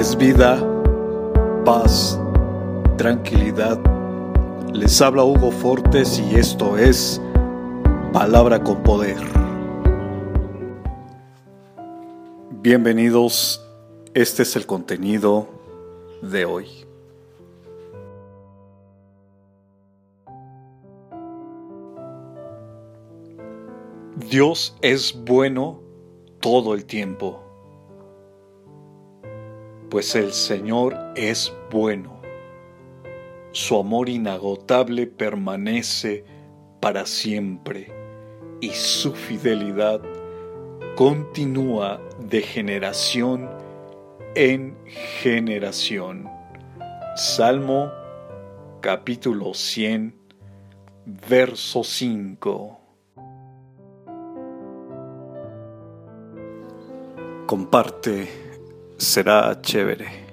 es vida, paz, tranquilidad. Les habla Hugo Fortes y esto es Palabra con Poder. Bienvenidos, este es el contenido de hoy. Dios es bueno todo el tiempo pues el Señor es bueno. Su amor inagotable permanece para siempre y su fidelidad continúa de generación en generación. Salmo capítulo 100, verso 5. Comparte será chévere.